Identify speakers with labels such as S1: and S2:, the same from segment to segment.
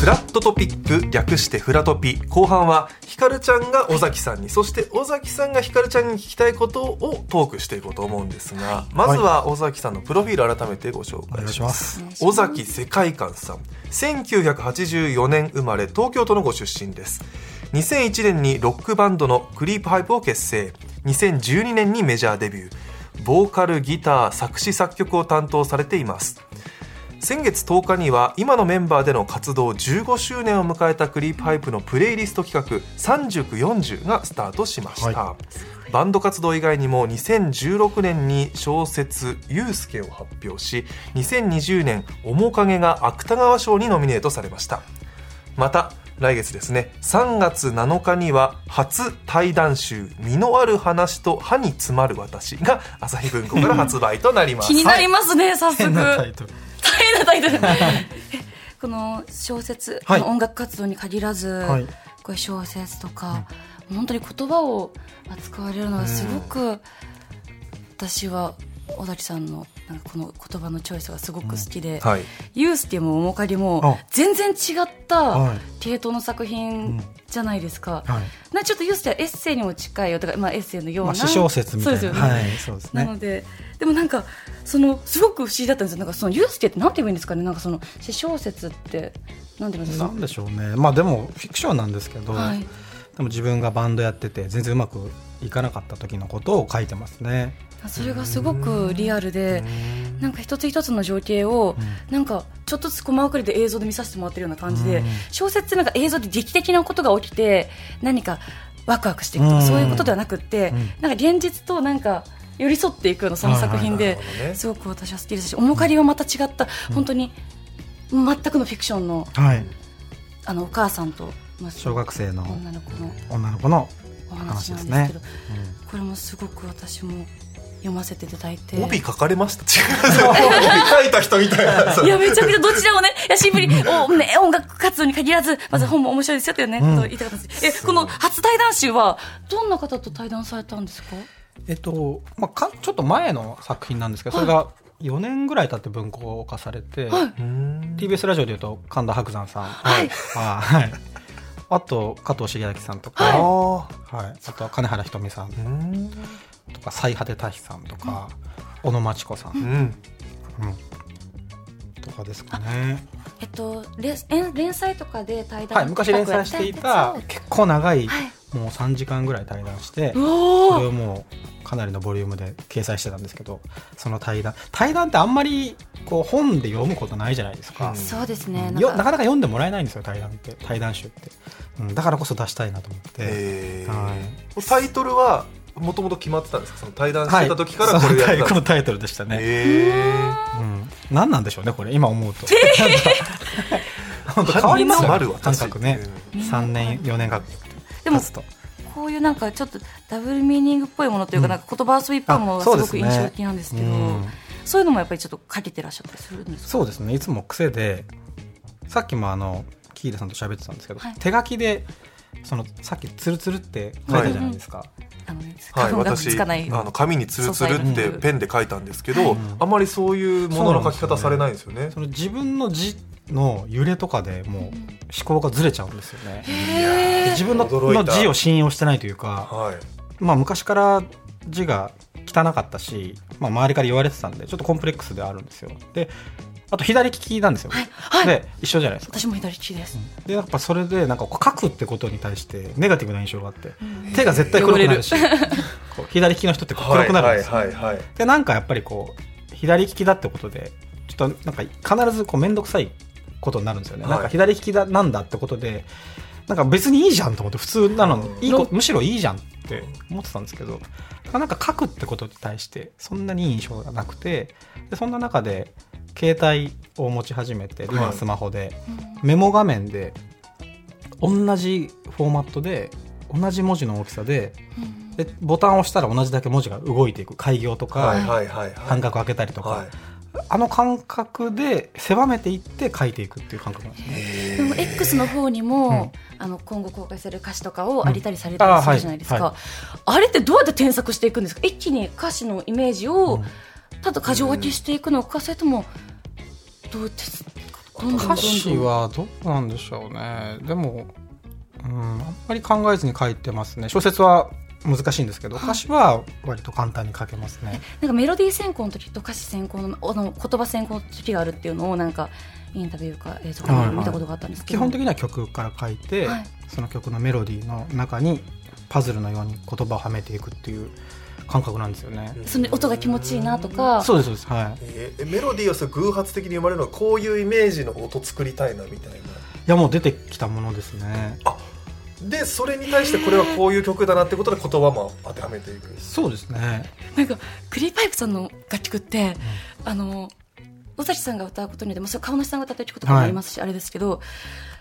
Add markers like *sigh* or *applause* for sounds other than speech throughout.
S1: フラ
S2: ットトピック略してフラトピ後半はひかるちゃんが尾崎さんにそして尾崎さんがひかるちゃんに聞きたいことをトークしていこうと思うんですがまずは尾崎さんのプロフィール改めてご紹介します。尾崎世界観さん1984年生まれ東京都のご出身です。2001年にロックバンドのクリープハイプを結成。2012年にメジャーデビュー。ボーカルギター作詞作曲を担当されています先月10日には今のメンバーでの活動15周年を迎えたクリープハイプのプレイリスト企画「3940」がスタートしました、バンド活動以外にも2016年に小説「ゆうすけ」を発表し2020年「面影」が芥川賞にノミネートされました。また来月ですね3月7日には初対談集「実のある話と歯に詰まる私」が朝日文庫から発売となります。
S1: 気になりますね、早速。
S3: 変なタイトル
S1: 大変なタイトル。*laughs* えこの小説、
S3: はい。
S1: 音楽活動に限らず、
S3: はい。
S1: こういう小説とか、本当に言葉を扱われるのがすごく、私は小崎さんのなんかこの言葉のチョイスがすごく好きで、
S2: はい。
S1: ユースティも面影も
S3: あ。
S1: 全然違った
S3: はい。
S1: 系統の作品じゃないですか。
S3: はい。
S1: なちょっとユースティはエッセイにも近いよとか、まあ、エッセイのような、
S3: まあ、詩小説みたいな。
S1: そうですよね、
S3: はい。そうですね。
S1: なのででもなんかそのすごく不思議だったんですよ。なんかそのユースケってなんて言えばいいんですかね？なんかその詩小説ってなんて言うんですか？
S3: なんでしょうね。まあでもフィクションなんですけど、
S1: はい
S3: でも自分がバンドやってて全然うまくいかなかった時のことを書いてますね。
S1: それがすごくリアルでなんか一つ一つの情景をなんかちょっとずつ細かりで映像で見させてもらってるような感じで
S3: うん。
S1: 小説ってなんか映像で劇的なことが起きて何かワクワクしていくと
S3: うん。
S1: かそういうことではなくって
S3: うん。
S1: なんか現実となんか寄り添っていくようなその作品ですごく私は好きですし面影はまた違った本当に全くのフィクションの
S3: はい。
S1: あのお母さんとまあ
S3: 小学生の
S1: 女の子の
S3: 女の子の
S1: お話なんですけど、これもすごく私も読ませていただいて。
S2: 帯書かれました？違 *laughs* う帯書いた人みたいな。
S1: いやめちゃくちゃどちらもねいやシンプルにお、ね、音楽活動に限らずまず本も面白いですよっていうね、
S3: うん。
S1: ことを言いたかったんです。えこの初対談集はどんな方と対談されたんですか？
S3: えっと、まあ、かちょっと前の作品なんですけどそれが4年ぐらい経って文庫化されて、
S2: うーん
S3: TBS ラジオでいうと神田伯山さん。
S1: はい。
S3: あはいあと加藤茂明さんとか、
S2: あ
S3: はい、あとは金原ひとみさんとか最果て大志さんとか、小野真知子さん、
S2: うん。
S3: うん。とかですかね。
S1: えっと連載とかで対談
S3: はい、昔連載していた結構長い、
S1: はい。
S3: もう3時間ぐらい対談して、
S1: お
S3: それ
S1: お
S3: をもうかなりのボリュームで掲載してたんですけど、その対談、対談ってあんまりこう本で読むことないじゃないですか。
S1: そうですね。
S3: よなかなか読んでもらえないんですよ、対談って、対談集って。うん、だからこそ出したいなと思って。
S2: え
S3: は
S2: ータイトルはもともと決まってたんですか？その対談し
S3: はい
S2: てた時からこれをやってた。んですか
S3: このタイトルでしたね。
S2: え
S3: うん、何なんでしょうねこれ。今思うと。*laughs* 本当
S2: ー
S3: 変わりますよ感覚ね。三年四年が
S1: でも
S3: 経つと。
S1: こういうなんかちょっとダブルミーニングっぽいものというか,、
S3: うん。
S1: なんか言葉遊びっぽいものがすごく印象的なんですけど
S3: うん。
S1: そういうのもやっぱりちょっとかけてらっしゃったりするんですか？
S3: そうですね。いつも癖でさっきもあのキーレさんと喋ってたんですけど、
S1: はい。
S3: 手書きでそのさっきツルツルって書いたじゃないですか、
S1: あのね
S2: はい、私
S1: かない、
S2: あの紙にツルツルってペンで書いたんですけど、
S3: はい
S2: あまりそういうものの書き方されないんですよね。
S3: その自分の字の揺れとかでもう思考がずれちゃうんですよね、自分の字を信用してないというか、
S2: はい。
S3: まあ、昔から字が汚かったし、まあ、周りから言われてたんでちょっとコンプレックスであるんですよ。であと左利きなんですよ、
S1: はい。はい。
S3: で一緒じゃないですか。
S1: 私も左利きです、
S3: でやっぱそれでなんかこう書くってことに対してネガティブな印象があって、手が絶対黒くなるし *laughs* 左利きの人って黒くなるんですよ、
S2: はいはいはいはい。
S3: でなんかやっぱりこう左利きだってことでちょっとなんか必ずこう面倒くさいことになるんですよね、
S2: はい。
S3: なんか左利きだなんだってことでなんか別にいいじゃんと思って普通なの。いいこむしろいいじゃんって思ってたんですけどなんか書くってことに対してそんなにいい印象がなくてでそんな中で携帯を持ち始めて今はスマホでメモ画面で同じフォーマットで同じ文字の大きさででボタンを押したら同じだけ文字が動いていく。開業とか、間隔開けたりとか、
S2: はい
S3: あの感覚で狭めていって書いていくっていう感覚なんですね。
S1: でも X の方にも、あの今後公開される歌詞とかをありたりされたりするじゃないですか、
S3: うんあ
S1: あれってどうやって添削していくんですか？一気に歌詞のイメージを、
S3: うん。
S1: ただ箇条書きしていくのかそれともどうやってどんどんどんどん。
S3: 歌詞はどうなんでしょうね。でも、うん、あんまり考えずに書いてますね。小説は難しいんですけど歌詞は割と簡単に書けますね、
S1: なんかメロディー選考の時と歌詞選考のあの言葉選考の時があるっていうのをなんかインタビューか映像かで見たことがあったんですけど、
S3: 基本的には曲から書いて、
S1: はい。
S3: その曲のメロディーの中にパズルのように言葉をはめていくっていう感覚なんですよね、
S1: その音が気持ちいいなとか。
S3: そうですそうです。はい。
S2: えーメロディーをそう偶発的に生まれるのはこういうイメージの音作りたいなみたいな。い
S3: やもう出てきたものですね
S2: でそれに対してこれはこういう曲だなってことで言葉も当てはめていく。
S3: そうですね。
S1: なんかクリーパイプさんの楽曲って、あの尾崎さんが歌うことによって、まあ、それ川梨さんが歌ってる曲とかもありますし、あれですけど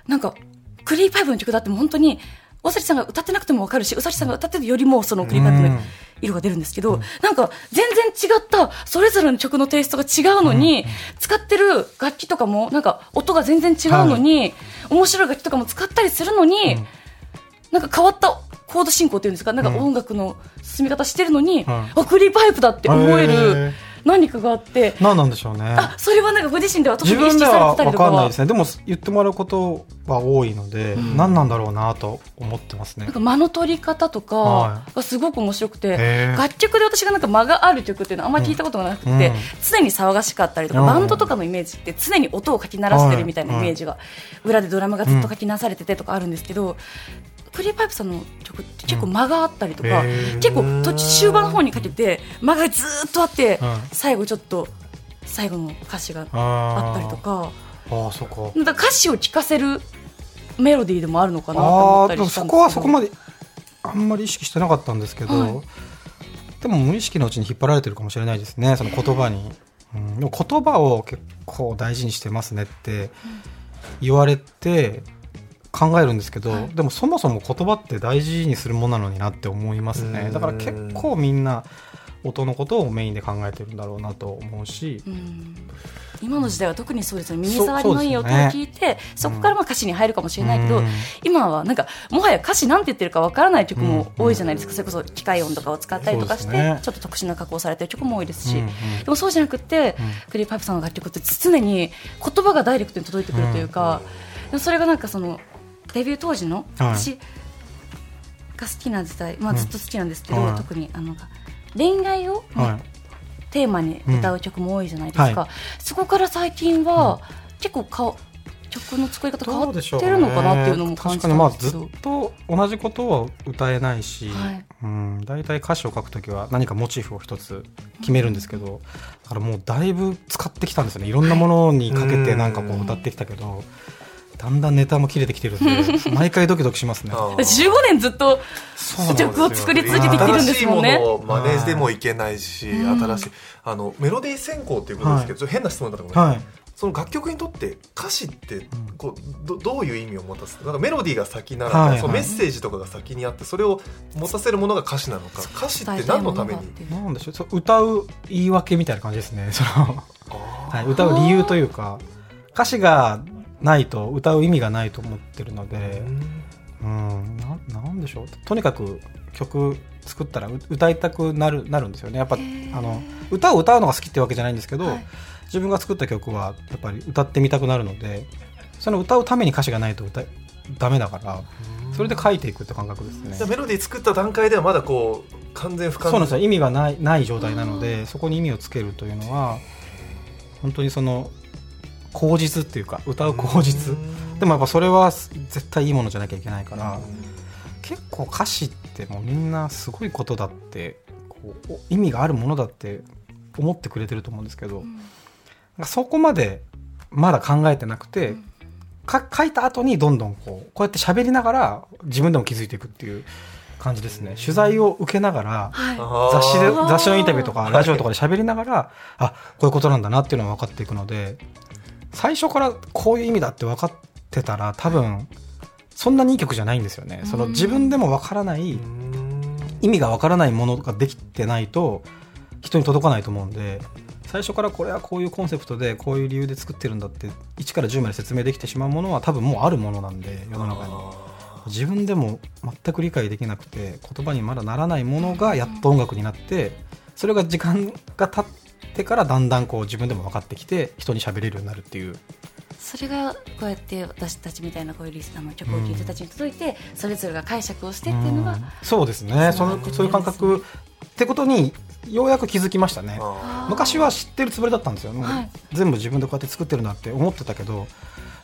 S1: なんかクリーパイプの曲だってもう本当に尾崎さんが歌ってなくても分かるし尾崎さんが歌ってるよりもそのクリーパイプの色が出るんですけど、なんか全然違ったそれぞれの曲のテイストが違うのに、使ってる楽器とかもなんか音が全然違うのに、面白い楽器とかも使ったりするのに、
S3: うん
S1: なんか変わったコード進行っていうんですか？なんか音楽の進み方してるのに、
S3: ん
S1: あクリーパイプだって思え
S3: へ
S1: る
S3: ー。
S1: 何かがあって。
S3: 何なんでしょうね。
S1: あそれはなんかご自身では特
S3: 自
S1: に意識されてたりとかは
S3: かんないですね。でも言ってもらうことは多いので、何なんだろうなと思ってますね。
S1: なんか間の取り方と
S3: は
S1: かがすごく面白くて、
S3: へー。
S1: 楽曲で私がなんか間がある曲っていうのはあんまり聞いたことがなくて、
S3: うん。うん
S1: 常に騒がしかったりとか、
S3: うん。
S1: バンドとかのイメージって常に音をかき鳴らしてるみたいなイメージが、裏でドラムがずっとかき鳴らされててとかあるんですけど、クリーパイプさんの曲って結構間があったりとか、
S3: へー。
S1: 結構途中終盤の方にかけて間がずーっとあって、
S3: うん。
S1: 最後ちょっと最後の歌詞があったりとか。
S3: ああそ
S1: か歌詞を聴かせるメロディーでもあるのかなと
S3: あ
S1: 思ったりしたんですけど。
S3: こはそこまであんまり意識してなかったんですけど、
S1: はい。
S3: でも無意識のうちに引っ張られてるかもしれないですねその言葉に、うん、でも言葉を結構大事にしてますねって言われて考えるんですけど、でもそもそも言葉って大事にするものなのになって思います
S2: うん。
S3: ねだから結構みんな音のことをメインで考えてるんだろうなと思うし、
S1: うん。今の時代は特にそうですよね。
S3: そ
S1: 耳障りのいい音を聞いてそ,、こからまあ歌詞に入るかもしれないけど、
S3: うん。
S1: 今はなんかもはや歌詞なんて言ってるかわからない曲も多いじゃないですか、それこそ機械音とかを使ったりとかして、ちょっと特殊な加工されてる曲も多いですし、
S3: うんうん
S1: でもそうじゃなくて、クリーパイプさんの楽曲って常に言葉がダイレクトに届いてくるというか、でもそれがなんかそのデビュー当時の
S3: はい。
S1: 私が好きな時代、まあ、ずっと好きなんですけど、
S3: はい。
S1: 特にあの恋愛を、
S3: はい。
S1: テーマに歌う曲も多いじゃないですか、
S3: うんはい。
S1: そこから最近は、結構か曲の作り方変わってるのかなっていうのも感じた
S3: 確かにまあ
S1: んですけど、
S3: ずっと同じことは歌えないし、
S1: はい。
S3: うん、大体歌詞を書くときは何かモチーフを一つ決めるんですけど、だからもうだいぶ使ってきたんですよね。いろんなものにかけてなんかこう歌ってきたけど、だんだんネタも切れてきてるんで *laughs* 毎回ドキドキしますね。
S2: あー。
S1: 15年ずっと
S3: そうなんですよ。
S1: 曲を作り続けてきてるんですもんね。
S2: 新しいものを真似してもいけないし、
S1: うん。
S2: 新しいあのメロディー選考っていうことですけど、ちょっと変な質問だったかもしれない、
S3: はい。
S2: その楽曲にとって歌詞ってこうどどういう意味を持たせなんかメロディーが先なのか、
S3: はい
S2: そのメッセージとかが先にあってそれを持たせるものが歌詞なのか。歌詞って何のために？
S3: なんでしょう。そう歌う言い訳みたいな感じですね。その、
S2: あ
S3: はい、歌う理由というか歌詞がないと歌う意味がないと思ってるの
S2: ー
S3: で
S2: う、ん。
S3: うん、ななんでしょう。とにかく曲作ったらう歌いたくなるなるんですよね。やっぱあの歌を歌うのが好きってわけじゃないんですけど、
S1: はい。
S3: 自分が作った曲はやっぱり歌ってみたくなるのでその歌うために歌詞がないと歌いダメだからそれで書いていくって感覚ですね。
S2: じゃあメロディー作った段階ではまだこう完全不完
S3: そうなんですよ。意味がないない状態なのでそこに意味をつけるというのは本当にその口実っていうか歌う口実。でもやっぱそれは絶対いいものじゃなきゃいけないから結構歌詞ってもうみんなすごいことだってこうお意味があるものだって思ってくれてると思うんですけど、なんかそこまでまだ考えてなくてか書いた後にどんどんこうこうやって喋りながら自分でも気づいていくっていう感じですね。取材を受けながら
S1: は
S3: 雑誌で雑誌のインタビューとかラジオとかで喋りながらあこういうことなんだなっていうのが分かっていくので最初からこういう意味だって分かってたら多分そんなにいい曲じゃないんですよね。その自分でも分からない意味が分からないものができてないと人に届かないと思うんで最初からこれはこういうコンセプトでこういう理由で作ってるんだって1から10まで説明できてしまうものは多分もうあるものなんで世の中に。自分でも全く理解できなくて言葉にまだならないものがやっと音楽になってそれが時間が経ってからだんだんこう自分でも分かってきて人に喋れるようになるっていう。
S1: それがこうやって私たちみたいなこういうリスナーの曲を聴いてたちに届いて、それぞれが解釈をしてっていうのが、
S3: うん。そうですね。そのそういう感覚ってことにようやく気づきましたね。
S2: あ
S3: 昔は知ってるつもりだったんですよ、
S1: はい。
S3: 全部自分でこうやって作ってるなって思ってたけど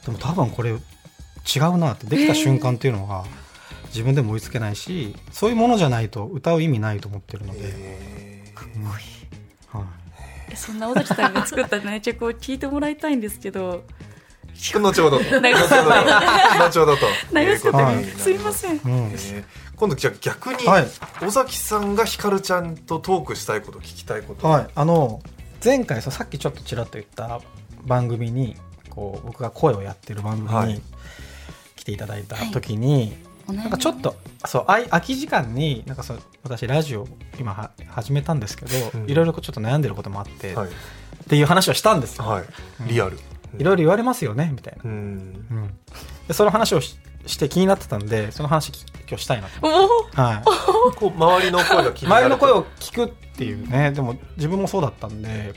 S3: でも多分これ違うなってできた瞬間っていうのは自分でも追いつけないしそういうものじゃないと歌う意味ないと思ってるので、うん。はい
S1: そんな尾崎さんが作った、ね、曲を聴いてもらいたいんですけど。
S2: ー後ほど *laughs* 後ほど後ほどす
S1: すいません。
S2: 今度じゃあ逆に
S3: はい。
S2: 尾崎さんがひかるちゃんとトークしたいこと聞きたいこと。
S3: はい、あの前回さっきちょっとちらっと言った番組にこう僕が声をやってる番組に
S2: はい。
S3: 来ていただいた時に、なんかちょっとそうあい空き時間になんかそう私ラジオ今は始めたんですけど、
S2: うん。
S3: いろいろちょっと悩んでることもあって、
S2: はい。
S3: っていう話をしたんですよ、
S2: はい。リアル。
S3: いろいろ言われますよねみたいな、
S2: うん。
S3: うん。でその話をしして気になってたんでその話き今日したいなと、はい、
S2: こう周りの声が気になる
S3: 周りの声を聞くっていうね。でも自分もそうだったんで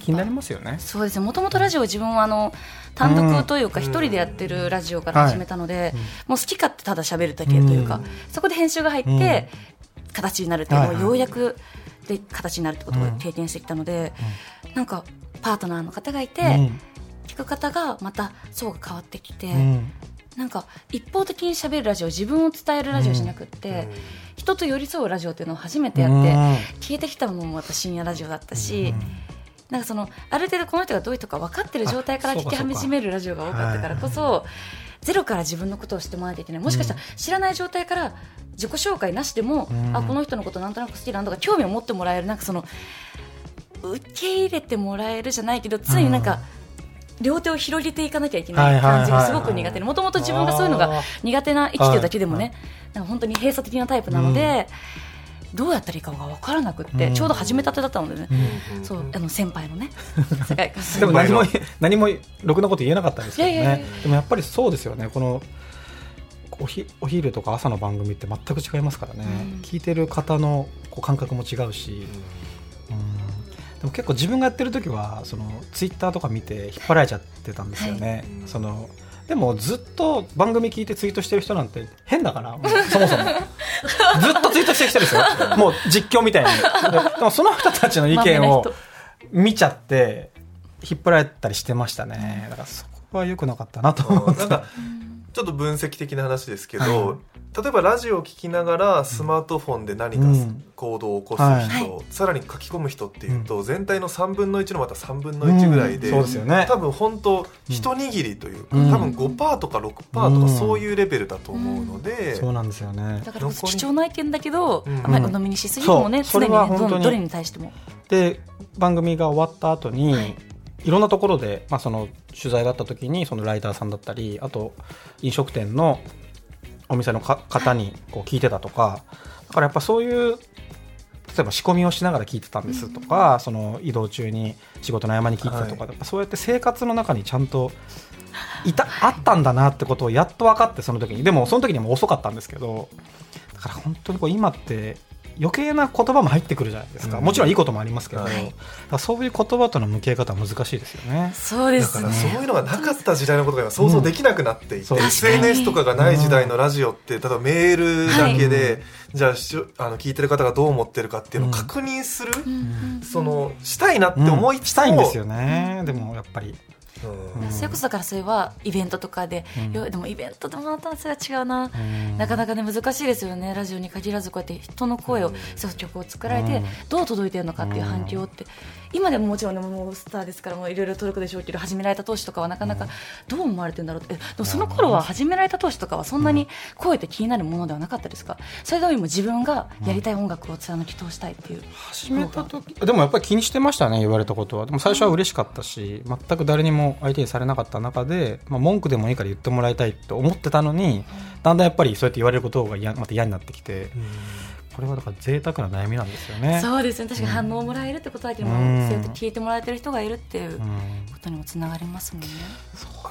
S3: 気になりますよね。
S1: そうですね。もともとラジオ自分はあの単独というか
S2: うん。
S1: 一人でやってるラジオから始めたので、もう好き勝手ただ喋るだけというか、
S2: うん。
S1: そこで編集が入って、形になるっていうのを
S3: はいはい。
S1: ようやくで形になるってことを経験してきたので、なんかパートナーの方がいて、
S3: うん。
S1: 聞く方がまた層が変わってきて、
S3: うん。
S1: なんか一方的に喋るラジオ自分を伝えるラジオじゃなくって、人と寄り添うラジオっていうのを初めてやって、聞いてきたのもまた深夜ラジオだったし、なんかそのある程度この人がどういう人か分かってる状態から聞き始めるラジオが多かったからこそゼロから自分のことをしてもらわないといけないもしかしたら知らない状態から自己紹介なしでも、
S3: うん。
S1: あこの人のことなんとなく好きなんとか興味を持ってもらえるなんかその受け入れてもらえるじゃないけど常になんか、両手を広げていかなきゃいけない感じがすごく苦手。でもともと自分がそういうのが苦手な生きてるだけでもね、なんか本当に閉鎖的なタイプなので、どうやったらいいかが分からなくって、
S3: うん。
S1: ちょうど始めたてだったのでね、
S2: うん。
S1: そうあの先輩のね *laughs*
S3: でも何も何もろくなこと言えなかったんですけど
S1: いやいやい
S3: ね
S1: や。
S3: でもやっぱりそうですよね。このおひお昼とか朝の番組って全く違いますからね、
S1: うん。
S3: 聞いてる方のこう感覚も違うし、うん。でも結構自分がやってる時はそのツイッターとか見て引っ張られちゃってたんですよね、
S2: はい。
S3: そのでもずっと番組聞いてツイートしてる人なんて変だからそもそも。ずっとツイートしてる人ですよ。もう実況みたいに。ででもその人たちの意見を見ちゃって引っ張られたりしてましたね。だからそこは良くなかったなと思って
S2: ちょっと分析的な話ですけど、
S3: はい
S2: 例えばラジオを聞きながらスマートフォンで何か
S3: うん。
S2: 行動を起こす人、
S1: は
S2: さらに書き込む人っていうと、全体の3分の1のまた3分の1ぐらいで、
S3: うん。そうですよね。
S2: 多分本当一握りというか、
S3: うん。
S2: 多分5%とか6%とか
S3: うん。
S2: そういうレベルだと思うので、
S3: そうなんですよね。
S1: だから貴重な意見だけど、
S2: うん。
S1: あんまりお飲みにしすぎるのもね、常にね
S3: それは本当に。
S1: どどれに対しても。
S3: で番組が終わった後に、
S1: はい
S3: い、ろんなところで、まあ、その取材があった時にそのライターさんだったりあと飲食店のお店のか方にこう聞いてたとかだからやっぱそういう例えば仕込みをしながら聞いてたんですとか、その移動中に仕事の合間に聞いてたとか、
S2: はい。
S3: やっぱそうやって生活の中にちゃんといたあったんだなってことをやっと分かってその時に。でもその時にもう遅かったんですけどだから本当にこう今って余計な言葉も入ってくるじゃないですか、
S2: うん。
S3: もちろんいいこともありますけど、
S2: はい。
S3: そういう言葉との向き合い方は難しいですよね。
S1: そうで
S2: だから
S1: すね。
S2: そういうのがなかった時代のことが今想像できなくなっていて、
S3: そう
S2: SNS とかがない時代のラジオって例えばメールだけで、じゃああの聞いてる方がどう思ってるかっていうのを
S3: うん
S2: 確認する、
S1: うん。うん
S2: そのしたいなって思いつつも、
S3: したいんですよね、でもやっぱり。
S2: うん
S1: それこそだからそれはイベントとかで、よでもイベントでもまたそれは違うな、なかなかね難しいですよね。ラジオに限らずこうやって人の声を、そう曲を作られて、どう届いてるのかっていう反響って、今でももちろんねもうスターですからもういろいろ届くでしょうけど始められた当初とかはなかなかどう思われてるんだろうって。えでもその頃は始められた当初とかはそんなに声って気になるものではなかったですか？それよりも自分がやりたい音楽を貫き通したいっていう、
S3: 始めた時でもやっぱり気にしてましたね言われたことは。でも最初は嬉しかったし全く誰にも相手にされなかった中で、まあ、文句でもいいから言ってもらいたいと思ってたのにだんだんやっぱりそうやって言われることが嫌また嫌になってきてこれはだから贅沢な悩みなんですよね。
S1: そうですね。確かに反応をもらえるってことだけども、
S3: うん。
S1: そうやって聞いてもらえてる人がいるっていうこ
S3: うん
S1: とにもつながりますもんね。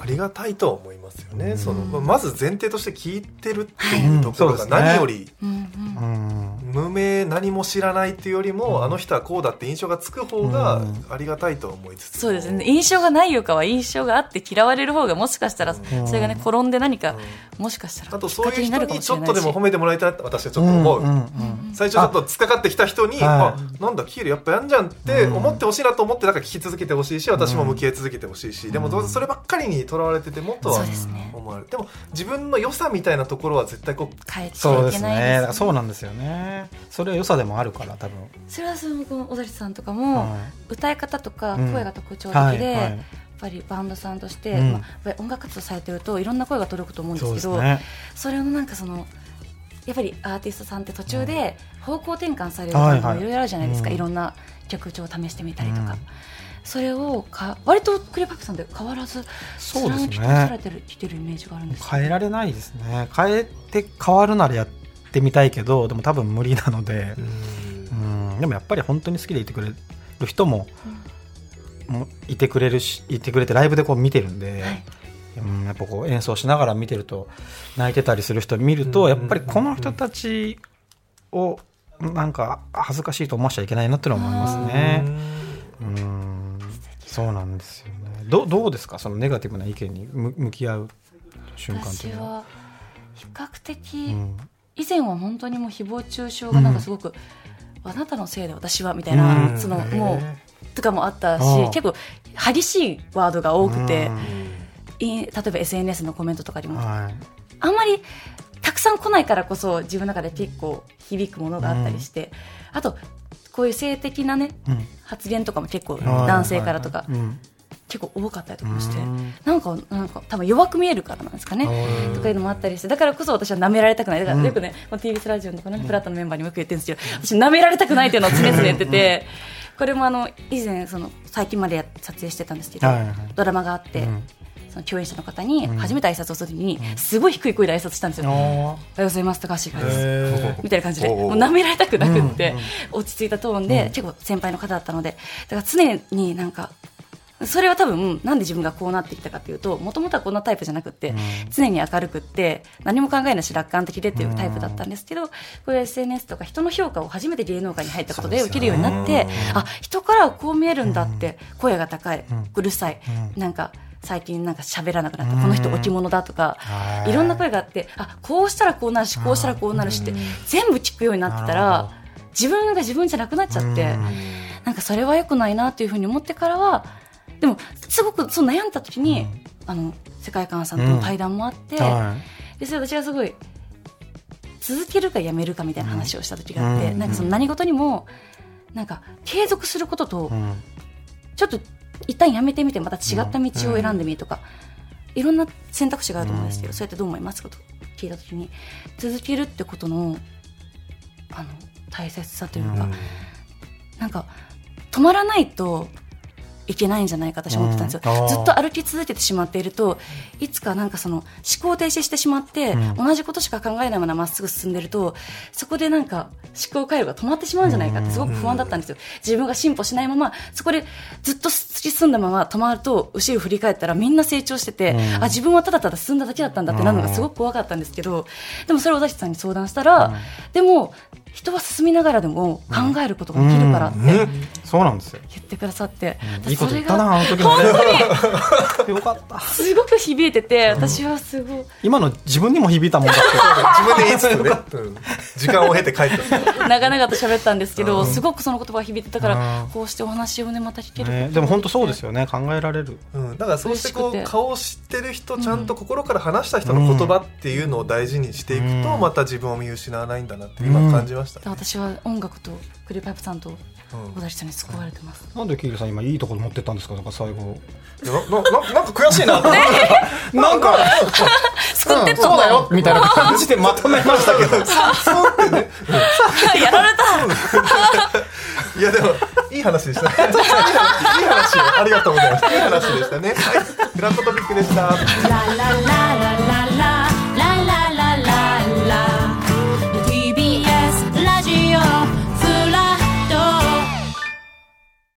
S2: ありがたいとは思いますよね、
S3: うん。
S2: そのままず前提として聞いてるっていうところが何より
S1: うんうん。
S3: うん。
S2: 無名何も知らないっていうよりも、あの人はこうだって印象がつく方が
S3: うん。
S2: ありがたいと思いつつ
S1: そうですね。印象がないよかは印象があって嫌われる方がもしかしたら
S2: ん。
S1: それがね転んで何かもしかしたら
S2: あとそういう人
S1: きっかけになるかも
S2: にちょっと
S1: し。れないし
S2: でも褒めてもらいたいって私はちょっと思う、
S3: んんん
S2: 最初ちょっと突っかかってきた人に、
S3: は
S2: あなんだキールやっぱやんじゃんって思ってほしいなと思ってだから聞き続けてほしいし私も向き合い続けてほしいし、でもどうせそればっかりにとらわれててもとは
S1: そうですね。
S2: 思われる。でも自分の良さみたいなところは絶対こう
S1: 変えち
S3: そうです
S1: ゃいけないです
S3: そうなんですよね。それは良さでもあるから多分。
S1: それはそのこの小崎さんとかも
S3: は
S1: 歌い方とか
S3: うん。
S1: 声が特徴的
S3: はい
S1: で
S3: はい。
S1: やっぱりバンドさんとして
S3: うん。
S1: まあやっぱり音楽活動されてるといろんな声が届くと思うんですけど
S3: ね。
S1: それのなんかそのやっぱりアーティストさんって途中で方向転換される
S3: はいはい。
S1: こともいろいろあるじゃないですか、
S3: うん。
S1: いろんな曲調を試してみたりとか、
S3: うん。
S1: それをか割とクレパックさんで変わらず
S3: そうですね。
S1: されてるきてるイメージがあるんですよ
S3: 変えられないですね。変えて変わるならやってみたいけどでも多分無理なので。うん。でもやっぱり本当に好きでいてくれる人も,、もいてくれるしいてくれてライブでこう見てるんで、
S1: はい
S3: うん、やっぱこう演奏しながら見てると泣いてたりする人見ると、
S2: うん
S3: やっぱりこの人たちをなんか恥ずかしいと思わしちゃいけないなっていうのは思いますね。うん。そうなんですよね。どどうですか？そのネガティブな意見に向向き合う瞬間っいうのは。
S1: は比較的、
S3: うん。
S1: 以前は本当にもう誹謗中傷がなんかすごく、あなたのせいで私はみたいな、
S3: うん。
S1: そのもうとかもあったし結構激しいワードが多くて。
S3: うん、
S1: い例えば SNS のコメントとかにも
S3: はい。
S1: あんまりたくさん来ないからこそ自分の中で結構響くものがあったりして、あとこういう性的なね
S3: うん。
S1: 発言とかも結構
S3: はい
S1: 男性からとか結構多かったりとかもして
S3: うん。
S1: なんかなんか多分弱く見えるからなんですかね。
S3: うん
S1: とかいうのもあったりしてだからこそ私は舐められたくない。だか
S3: うん。
S1: らよくねこの TBS ラジオのこのねフラットのメンバーにもよく言ってるんですけど私舐められたくないっていうのを常々言っててこれもあの以前その最近までや撮影してたんですけどドラマがあって
S3: うん
S1: その共演者の方に
S3: うん。
S1: 初めて挨拶をするときにすごい低い声で挨拶したんですよ。おはよ
S3: あ
S1: うございます高橋がです
S3: へ
S1: みたいな感じで、もう舐められたくなくって、
S3: うんうん
S1: 落ち着いたトーンで、結構先輩の方だったので、だから常になんか、それは多分、なんで自分がこうなってきたかというと、もともとはこんなタイプじゃなくって、
S3: うん。
S1: 常に明るくって、何も考えなし楽観的でっていうタイプだったんですけど、こういう SNS とか人の評価を初めて芸能界に入ったことで受けるようになって、あ、人からはこう見えるんだって、声が高い、
S3: うん。
S1: うるさい、
S3: うん。
S1: なんか、最近なんか喋らなくなった、
S3: うん。
S1: この人置物だとか、
S3: はい。
S1: いろんな声があって、あ、こうしたらこうなるし、こうしたらこうなるしって、全部聞くようになってたら自分が自分じゃなくなっちゃって、
S3: うん。
S1: なんかそれは良くないなっていうふうに思ってからは、でも、すごくそう悩んだ時に、
S3: うん。
S1: あの、世界観さんとの対談もあって、
S3: は
S1: で、それ私がすごい、続けるかやめるかみたいな話をした時があって、
S3: うん。
S1: なんかその何事にも、なんか継続することとちょっと一旦やめてみてまた違った道を選んでみるとか、いろんな選択肢があると思うんですけど、
S3: うん。
S1: そうやってどう思いますかと聞いた時に続けるってことのあの大切さというか、
S3: うん。
S1: なんか止まらないといけないんじゃないかと私は思ってたんですよ、
S3: うん。
S1: ずっと歩き続けてしまっているといつかなんかその思考停止してしまって、
S3: うん。
S1: 同じことしか考えないまままっすぐ進んでるとそこでなんか思考回路が止まってしまうんじゃないかってすごく不安だったんですよ、自分が進歩しないままそこでずっと突き進んだまま止まると後ろ振り返ったらみんな成長してて、
S3: うん。
S1: あ自分はただただ進んだだけだったんだってなるのがすごく怖かったんですけどでもそれを尾崎さんに相談したら、
S3: うん。
S1: でも人は進みながらでも考えることができるからって
S3: そうなんですよ。
S1: ってくださって、
S3: いいこと言ったな、あの時
S1: 本。当に。
S3: よかった。
S1: すごく響いてて、私はすごい。
S3: 今の自分にも響いたもんだって。*laughs*
S2: 自分で言いつつね、うん。時間を経て帰って
S1: 長々と喋ったんですけど、
S2: うん。
S1: すごくその言葉が響いてたから
S3: うん、
S1: こうしてお話をねまた聞ける、
S3: ね、でも本当そうですよね。考えられる。
S2: うん、だからそうしてこう顔を知ってる人ちゃんと心から話した人の言葉っていうのを大事にしていくと、
S3: うん。
S2: また自分を見失わないんだなって今感じました、ね。
S1: 私は音楽とクリーパイプさんと
S2: うん。
S1: 小田さんに救われてます、
S3: なんでキールさん今いいところ持ってったんですか？なんか最後。
S2: ななななんか悔しいな。*laughs*
S3: なんか、
S1: 救ってった
S3: そうだよみたいな感じでまとめましたけど。*laughs*
S1: やられた。
S2: いやでもいい話でした。ね *laughs* いい話ありがとうございます。いい話でしたね。はい。グランドトピックでした